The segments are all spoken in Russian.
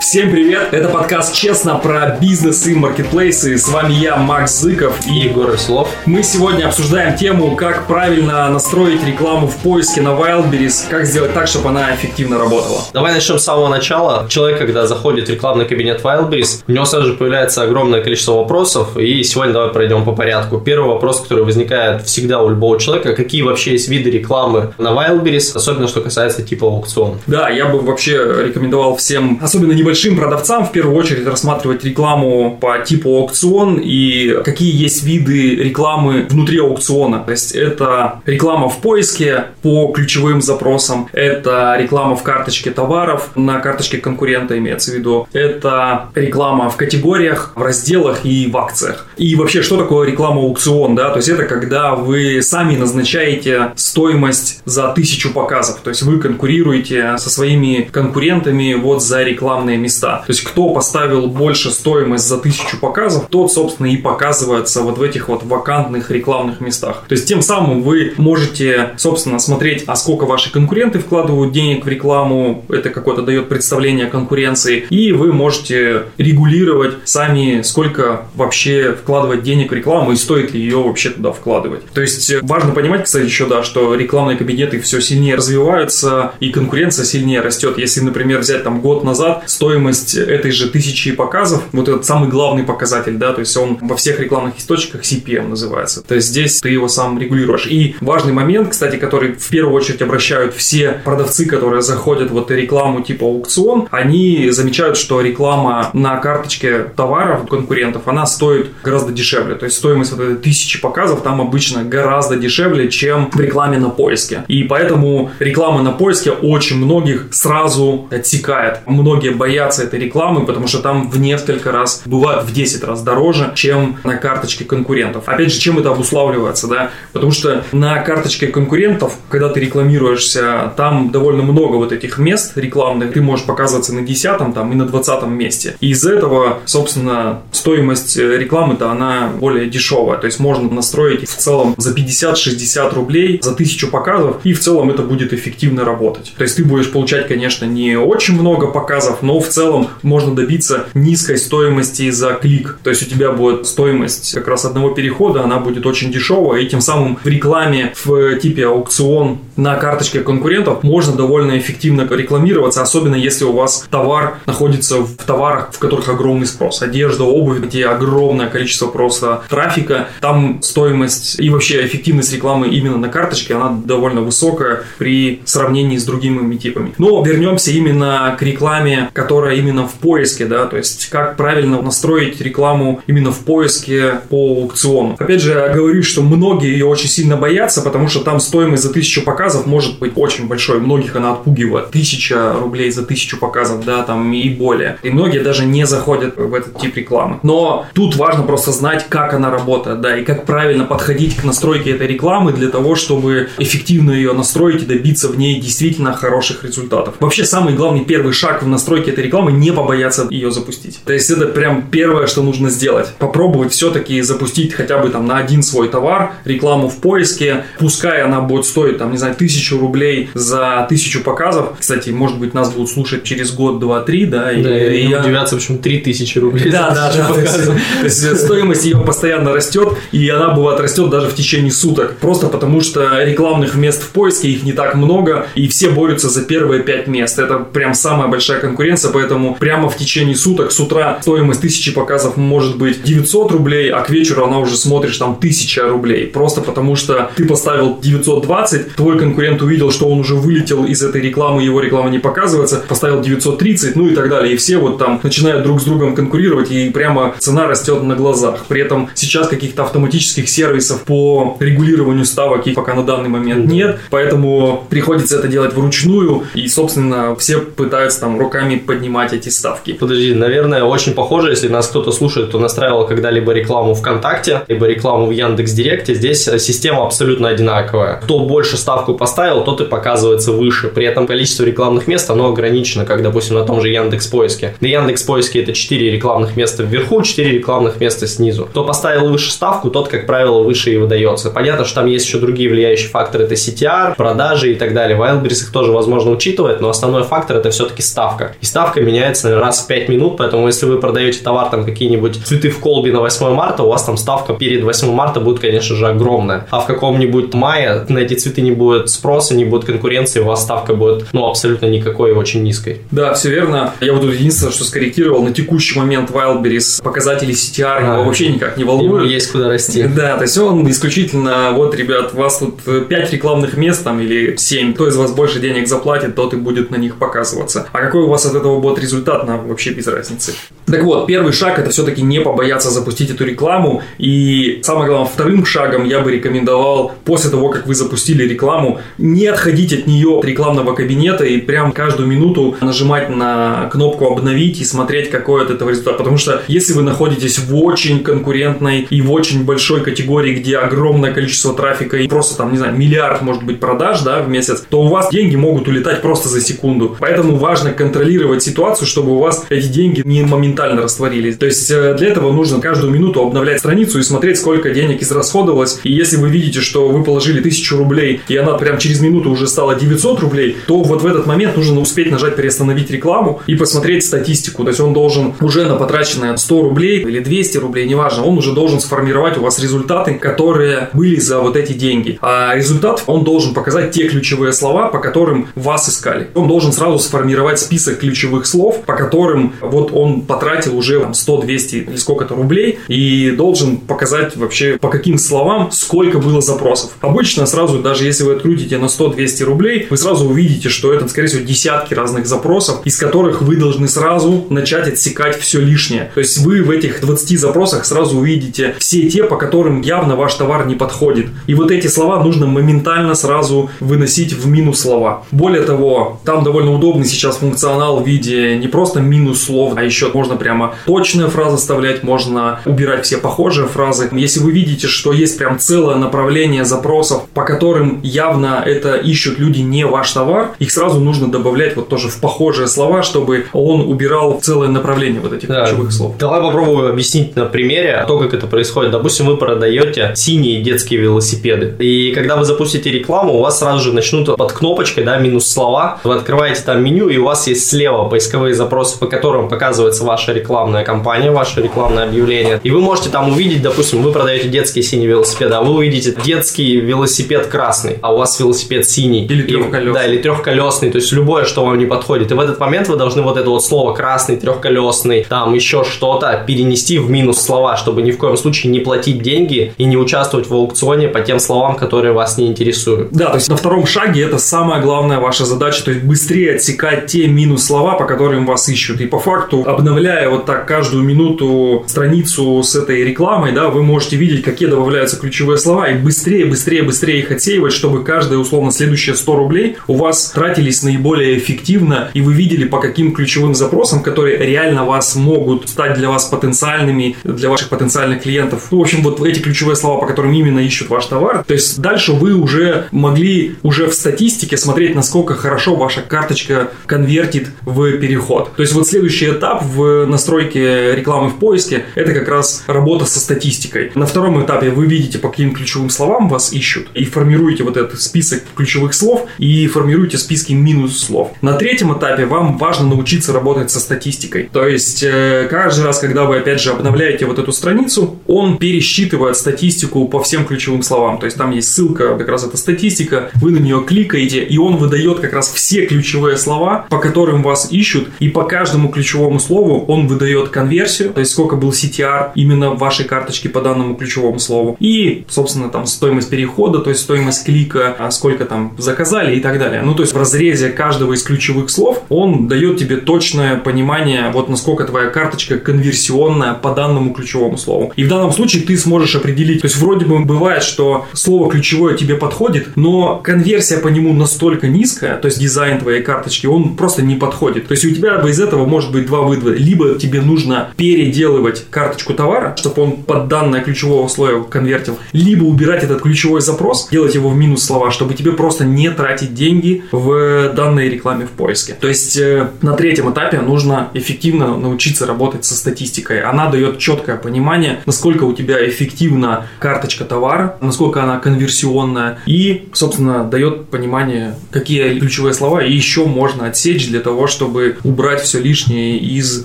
Всем привет! Это подкаст «Честно» про бизнес и маркетплейсы. С вами я, Макс Зыков и Егор Веселов. Мы сегодня обсуждаем тему, как правильно настроить рекламу в поиске на Wildberries, как сделать так, чтобы она эффективно работала. Давай начнем с самого начала. Человек, когда заходит в рекламный кабинет Wildberries, у него сразу же появляется огромное количество вопросов, и сегодня давай пройдем по порядку. Первый вопрос, который возникает всегда у любого человека, какие вообще есть виды рекламы на Wildberries, особенно что касается типа аукцион. Да, я бы вообще рекомендовал всем, особенно большим продавцам в первую очередь рассматривать рекламу по типу аукцион и какие есть виды рекламы внутри аукциона. То есть это реклама в поиске по ключевым запросам, это реклама в карточке товаров, на карточке конкурента имеется в виду, это реклама в категориях, в разделах и в акциях. И вообще, что такое реклама аукцион, да? То есть это когда вы сами назначаете стоимость за тысячу показов, то есть вы конкурируете со своими конкурентами вот за рекламные места. То есть, кто поставил больше стоимость за тысячу показов, тот, собственно, и показывается вот в этих вот вакантных рекламных местах. То есть, тем самым вы можете, собственно, смотреть, а сколько ваши конкуренты вкладывают денег в рекламу, это какое-то дает представление о конкуренции, и вы можете регулировать сами, сколько вообще вкладывать денег в рекламу и стоит ли ее вообще туда вкладывать. То есть, важно понимать, кстати, еще, да, что рекламные кабинеты все сильнее развиваются, и конкуренция сильнее растет. Если, например, взять там год назад, стоимость стоимость этой же тысячи показов, вот этот самый главный показатель, да, то есть он во всех рекламных источниках CPM называется. То есть здесь ты его сам регулируешь. И важный момент, кстати, который в первую очередь обращают все продавцы, которые заходят вот рекламу типа аукцион, они замечают, что реклама на карточке товаров конкурентов, она стоит гораздо дешевле. То есть стоимость вот этой тысячи показов там обычно гораздо дешевле, чем в рекламе на поиске. И поэтому реклама на поиске очень многих сразу отсекает. Многие боятся модификация этой рекламы, потому что там в несколько раз, бывает в 10 раз дороже, чем на карточке конкурентов. Опять же, чем это обуславливается, да? Потому что на карточке конкурентов, когда ты рекламируешься, там довольно много вот этих мест рекламных, ты можешь показываться на 10 там и на 20 месте. И из этого, собственно, стоимость рекламы-то она более дешевая. То есть можно настроить в целом за 50-60 рублей за 1000 показов, и в целом это будет эффективно работать. То есть ты будешь получать, конечно, не очень много показов, но в целом можно добиться низкой стоимости за клик. То есть у тебя будет стоимость как раз одного перехода, она будет очень дешевая, и тем самым в рекламе в типе аукцион на карточке конкурентов можно довольно эффективно рекламироваться, особенно если у вас товар находится в товарах, в которых огромный спрос. Одежда, обувь, где огромное количество просто трафика. Там стоимость и вообще эффективность рекламы именно на карточке, она довольно высокая при сравнении с другими типами. Но вернемся именно к рекламе, которая именно в поиске, да, то есть как правильно настроить рекламу именно в поиске по аукциону. Опять же, я говорю, что многие ее очень сильно боятся, потому что там стоимость за тысячу показов может быть очень большой. Многих она отпугивает. Тысяча рублей за тысячу показов, да, там и более. И многие даже не заходят в этот тип рекламы. Но тут важно просто знать, как она работает, да, и как правильно подходить к настройке этой рекламы для того, чтобы эффективно ее настроить и добиться в ней действительно хороших результатов. Вообще, самый главный первый шаг в настройке этой рекламы рекламы, не побояться ее запустить. То есть это прям первое, что нужно сделать. Попробовать все-таки запустить хотя бы там на один свой товар, рекламу в поиске, пускай она будет стоить там, не знаю, тысячу рублей за тысячу показов. Кстати, может быть, нас будут слушать через год, два, три, да, и, да, и, и я... удивляться, почему три тысячи рублей да, да, да, то есть, стоимость ее постоянно растет, и она бывает растет даже в течение суток. Просто потому что рекламных мест в поиске их не так много, и все борются за первые пять мест. Это прям самая большая конкуренция, поэтому прямо в течение суток с утра стоимость тысячи показов может быть 900 рублей, а к вечеру она уже смотришь там 1000 рублей. Просто потому что ты поставил 920, твой конкурент увидел, что он уже вылетел из этой рекламы, его реклама не показывается, поставил 930, ну и так далее. И все вот там начинают друг с другом конкурировать, и прямо цена растет на глазах. При этом сейчас каких-то автоматических сервисов по регулированию ставок их пока на данный момент нет, поэтому приходится это делать вручную, и, собственно, все пытаются там руками поднимать поднимать эти ставки. Подожди, наверное, очень похоже, если нас кто-то слушает, кто настраивал когда-либо рекламу ВКонтакте, либо рекламу в Яндекс Директе, здесь э, система абсолютно одинаковая. Кто больше ставку поставил, тот и показывается выше. При этом количество рекламных мест, оно ограничено, как, допустим, на том же Яндекс Поиске. На Яндекс Поиске это 4 рекламных места вверху, 4 рекламных места снизу. Кто поставил выше ставку, тот, как правило, выше и выдается. Понятно, что там есть еще другие влияющие факторы, это CTR, продажи и так далее. Wildberries их тоже, возможно, учитывает, но основной фактор это все-таки ставка. И ставка ставка меняется раз в 5 минут, поэтому если вы продаете товар, там какие-нибудь цветы в колбе на 8 марта, у вас там ставка перед 8 марта будет, конечно же, огромная. А в каком-нибудь мае на эти цветы не будет спроса, не будет конкуренции, у вас ставка будет, ну, абсолютно никакой и очень низкой. Да, все верно. Я вот тут единственное, что скорректировал, на текущий момент Wildberries показатели CTR а, его вообще никак не волнуют. есть куда расти. Да, то есть он исключительно, вот, ребят, у вас тут 5 рекламных мест там или 7, кто из вас больше денег заплатит, тот и будет на них показываться. А какой у вас от этого будет результат, нам вообще без разницы. Так вот, первый шаг это все-таки не побояться запустить эту рекламу. И самое главное, вторым шагом я бы рекомендовал после того, как вы запустили рекламу, не отходить от нее от рекламного кабинета и прям каждую минуту нажимать на кнопку обновить и смотреть, какой от этого результат. Потому что если вы находитесь в очень конкурентной и в очень большой категории, где огромное количество трафика и просто там, не знаю, миллиард может быть продаж да, в месяц, то у вас деньги могут улетать просто за секунду. Поэтому важно контролировать ситуацию, чтобы у вас эти деньги не моментально растворились. То есть э, для этого нужно каждую минуту обновлять страницу и смотреть, сколько денег израсходовалось. И если вы видите, что вы положили 1000 рублей, и она прям через минуту уже стала 900 рублей, то вот в этот момент нужно успеть нажать перестановить рекламу и посмотреть статистику. То есть он должен уже на потраченные 100 рублей или 200 рублей, неважно, он уже должен сформировать у вас результаты, которые были за вот эти деньги. А результат он должен показать те ключевые слова, по которым вас искали. Он должен сразу сформировать список ключевых слов, по которым вот он потратил уже там, 100, 200 или сколько-то рублей и должен показать вообще по каким словам сколько было запросов. Обычно сразу, даже если вы открутите на 100-200 рублей, вы сразу увидите, что это, скорее всего, десятки разных запросов, из которых вы должны сразу начать отсекать все лишнее. То есть вы в этих 20 запросах сразу увидите все те, по которым явно ваш товар не подходит. И вот эти слова нужно моментально сразу выносить в минус слова. Более того, там довольно удобный сейчас функционал в виде не просто минус слов, а еще можно прямо точные фразы вставлять, можно убирать все похожие фразы. Если вы видите, что есть прям целое направление запросов, по которым явно это ищут люди не ваш товар, их сразу нужно добавлять вот тоже в похожие слова, чтобы он убирал целое направление вот этих да. ключевых слов. Давай попробую объяснить на примере то, как это происходит. Допустим, вы продаете синие детские велосипеды. И когда вы запустите рекламу, у вас сразу же начнут под кнопочкой, да, минус слова. Вы открываете там меню, и у вас есть слева поисковые запросы, по которым показывается ваша рекламная кампания, ваше рекламное объявление. И вы можете там увидеть, допустим, вы продаете детские синие велосипеды, а вы увидите детский велосипед красный, а у вас велосипед синий. Или трехколесный. Да, или трехколесный, то есть любое, что вам не подходит. И в этот момент вы должны вот это вот слово красный, трехколесный, там еще что-то перенести в минус слова, чтобы ни в коем случае не платить деньги и не участвовать в аукционе по тем словам, которые вас не интересуют. Да, то есть на втором шаге это самая главная ваша задача, то есть быстрее отсекать те минус слова, по которым вас ищут. И по факту, обновляя вот так каждую минуту страницу с этой рекламой, да, вы можете видеть, какие добавляются ключевые слова, и быстрее, быстрее, быстрее их отсеивать, чтобы каждые, условно, следующие 100 рублей у вас тратились наиболее эффективно, и вы видели, по каким ключевым запросам, которые реально вас могут стать для вас потенциальными, для ваших потенциальных клиентов. В общем, вот эти ключевые слова, по которым именно ищут ваш товар. То есть дальше вы уже могли уже в статистике смотреть, насколько хорошо ваша карточка конвертит в переход. То есть вот следующий этап в настройке рекламы в поиске – это как раз работа со статистикой. На втором этапе вы видите, по каким ключевым словам вас ищут, и формируете вот этот список ключевых слов, и формируете списки минус слов. На третьем этапе вам важно научиться работать со статистикой. То есть э, каждый раз, когда вы, опять же, обновляете вот эту страницу, он пересчитывает статистику по всем ключевым словам. То есть там есть ссылка, как раз эта статистика, вы на нее кликаете, и он выдает как раз все ключевые слова, по которым вас ищут, и по каждому ключевому слову он выдает конверсию, то есть сколько был CTR именно вашей карточке по данному ключевому слову, и, собственно, там стоимость перехода, то есть стоимость клика, а сколько там заказали и так далее. Ну, то есть в разрезе каждого из ключевых слов он дает тебе точное понимание, вот насколько твоя карточка конверсионная по данному ключевому слову. И в данном случае ты сможешь определить, то есть вроде бы бывает, что слово ключевое тебе подходит, но конверсия по нему настолько низкая, то есть дизайн твоей карточки, он просто не подходит. То есть у тебя из этого может быть два вывода. Либо тебе нужно переделывать карточку товара, чтобы он под данное ключевого слоя конвертил, либо убирать этот ключевой запрос, делать его в минус слова, чтобы тебе просто не тратить деньги в данной рекламе в поиске. То есть э, на третьем этапе нужно эффективно научиться работать со статистикой. Она дает четкое понимание, насколько у тебя эффективна карточка товара, насколько она конверсионная и, собственно, дает понимание, какие ключевые слова еще можно отсечь для того, чтобы чтобы убрать все лишнее из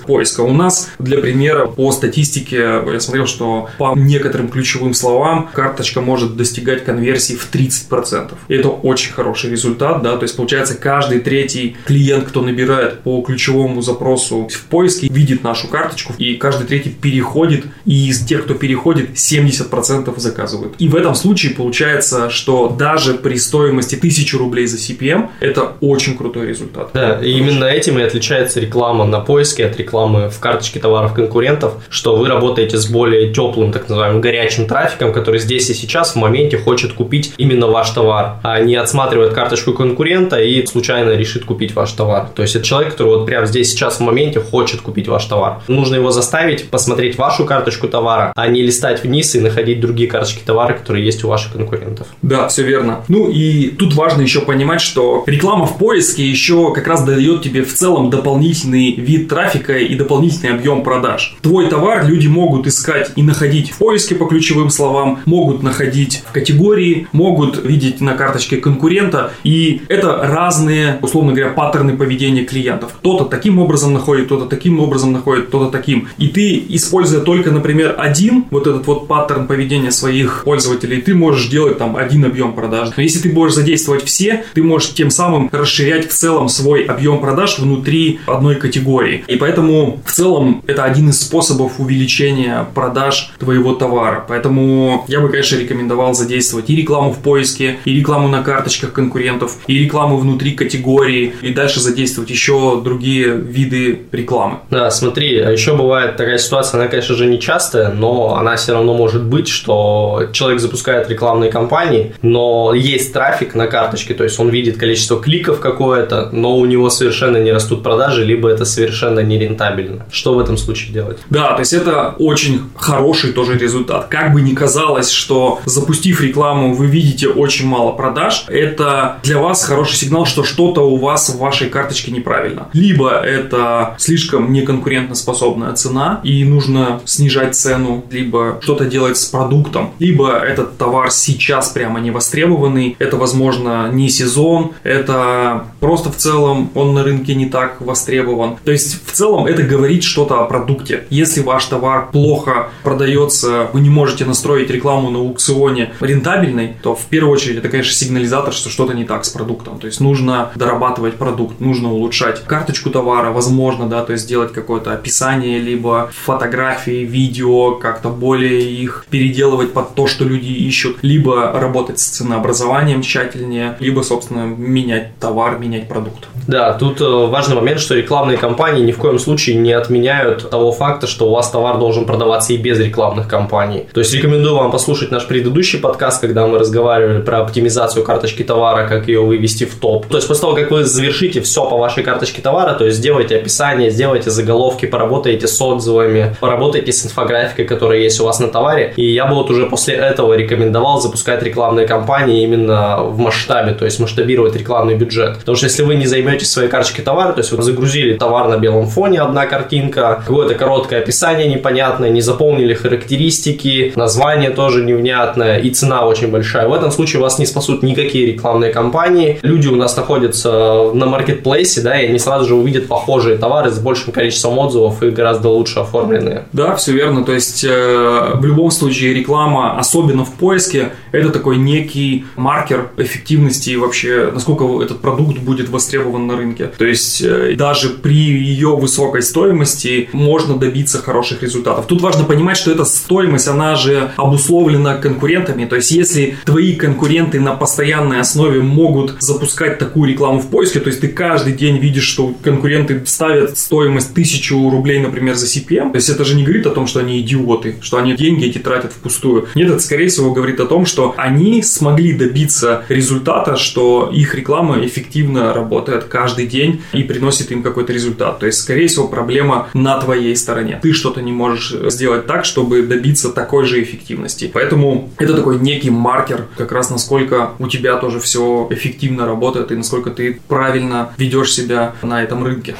поиска. У нас, для примера, по статистике, я смотрел, что по некоторым ключевым словам карточка может достигать конверсии в 30%. И это очень хороший результат, да, то есть получается каждый третий клиент, кто набирает по ключевому запросу в поиске, видит нашу карточку, и каждый третий переходит, и из тех, кто переходит, 70% заказывают. И в этом случае получается, что даже при стоимости 1000 рублей за CPM, это очень крутой результат. Да, и именно этим и отличается реклама на поиске от рекламы в карточке товаров конкурентов, что вы работаете с более теплым, так называемым, горячим трафиком, который здесь и сейчас в моменте хочет купить именно ваш товар, а не отсматривает карточку конкурента и случайно решит купить ваш товар. То есть это человек, который вот прямо здесь сейчас в моменте хочет купить ваш товар. Нужно его заставить посмотреть вашу карточку товара, а не листать вниз и находить другие карточки товара, которые есть у ваших конкурентов. Да, все верно. Ну и тут важно еще понимать, что реклама в поиске еще как раз дает тебе в целом дополнительный вид трафика и дополнительный объем продаж. Твой товар люди могут искать и находить в поиске по ключевым словам, могут находить в категории, могут видеть на карточке конкурента. И это разные, условно говоря, паттерны поведения клиентов. Кто-то таким образом находит, кто-то таким образом находит, кто-то таким. И ты, используя только, например, один вот этот вот паттерн поведения своих пользователей, ты можешь делать там один объем продаж. Но если ты будешь задействовать все, ты можешь тем самым расширять в целом свой объем продаж внутри одной категории. И поэтому в целом это один из способов увеличения продаж твоего товара. Поэтому я бы, конечно, рекомендовал задействовать и рекламу в поиске, и рекламу на карточках конкурентов, и рекламу внутри категории, и дальше задействовать еще другие виды рекламы. Да, смотри, а еще бывает такая ситуация, она, конечно же, не частая, но она все равно может быть, что человек запускает рекламные кампании, но есть трафик на карточке, то есть он видит количество кликов какое-то, но у него совершенно не растут продажи, либо это совершенно не рентабельно. Что в этом случае делать? Да, то есть это очень хороший тоже результат. Как бы ни казалось, что запустив рекламу, вы видите очень мало продаж, это для вас хороший сигнал, что что-то у вас в вашей карточке неправильно. Либо это слишком неконкурентоспособная цена, и нужно снижать цену, либо что-то делать с продуктом, либо этот товар сейчас прямо не востребованный, это, возможно, не сезон, это просто в целом он на рынке не так востребован. То есть в целом это говорит что-то о продукте. Если ваш товар плохо продается, вы не можете настроить рекламу на аукционе рентабельной, то в первую очередь это, конечно, сигнализатор, что что-то не так с продуктом. То есть нужно дорабатывать продукт, нужно улучшать карточку товара, возможно, да, то есть сделать какое-то описание, либо фотографии, видео, как-то более их переделывать под то, что люди ищут, либо работать с ценообразованием тщательнее, либо, собственно, менять товар, менять продукт. Да, тут э, важный момент, что рекламные кампании ни в коем случае не отменяют того факта, что у вас товар должен продаваться и без рекламных кампаний. То есть рекомендую вам послушать наш предыдущий подкаст, когда мы разговаривали про оптимизацию карточки товара, как ее вывести в топ. То есть после того, как вы завершите все по вашей карточке товара, то есть сделайте описание, сделайте заголовки, поработайте с отзывами, поработайте с инфографикой, которая есть у вас на товаре. И я бы вот уже после этого рекомендовал запускать рекламные кампании именно в масштабе, то есть масштабировать рекламный бюджет. Потому что если вы не займете своей карточке товара, то есть вы загрузили товар на белом фоне, одна картинка, какое-то короткое описание непонятное, не заполнили характеристики, название тоже невнятное и цена очень большая. В этом случае вас не спасут никакие рекламные кампании. Люди у нас находятся на маркетплейсе, да, и они сразу же увидят похожие товары с большим количеством отзывов и гораздо лучше оформленные. Да, все верно. То есть э, в любом случае реклама, особенно в поиске, это такой некий маркер эффективности и вообще, насколько этот продукт будет востребован на рынке. То есть даже при ее высокой стоимости можно добиться хороших результатов. Тут важно понимать, что эта стоимость, она же обусловлена конкурентами. То есть если твои конкуренты на постоянной основе могут запускать такую рекламу в поиске, то есть ты каждый день видишь, что конкуренты ставят стоимость 1000 рублей, например, за CPM, то есть это же не говорит о том, что они идиоты, что они деньги эти тратят впустую. Нет, это скорее всего говорит о том, что они смогли добиться результата, что их реклама эффективно работает каждый день и приносит им какой-то результат. То есть, скорее всего, проблема на твоей стороне. Ты что-то не можешь сделать так, чтобы добиться такой же эффективности. Поэтому это такой некий маркер, как раз насколько у тебя тоже все эффективно работает и насколько ты правильно ведешь себя на этом рынке.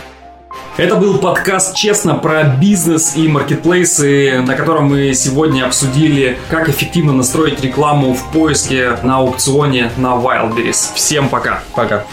Это был подкаст «Честно» про бизнес и маркетплейсы, на котором мы сегодня обсудили, как эффективно настроить рекламу в поиске на аукционе на Wildberries. Всем пока. Пока.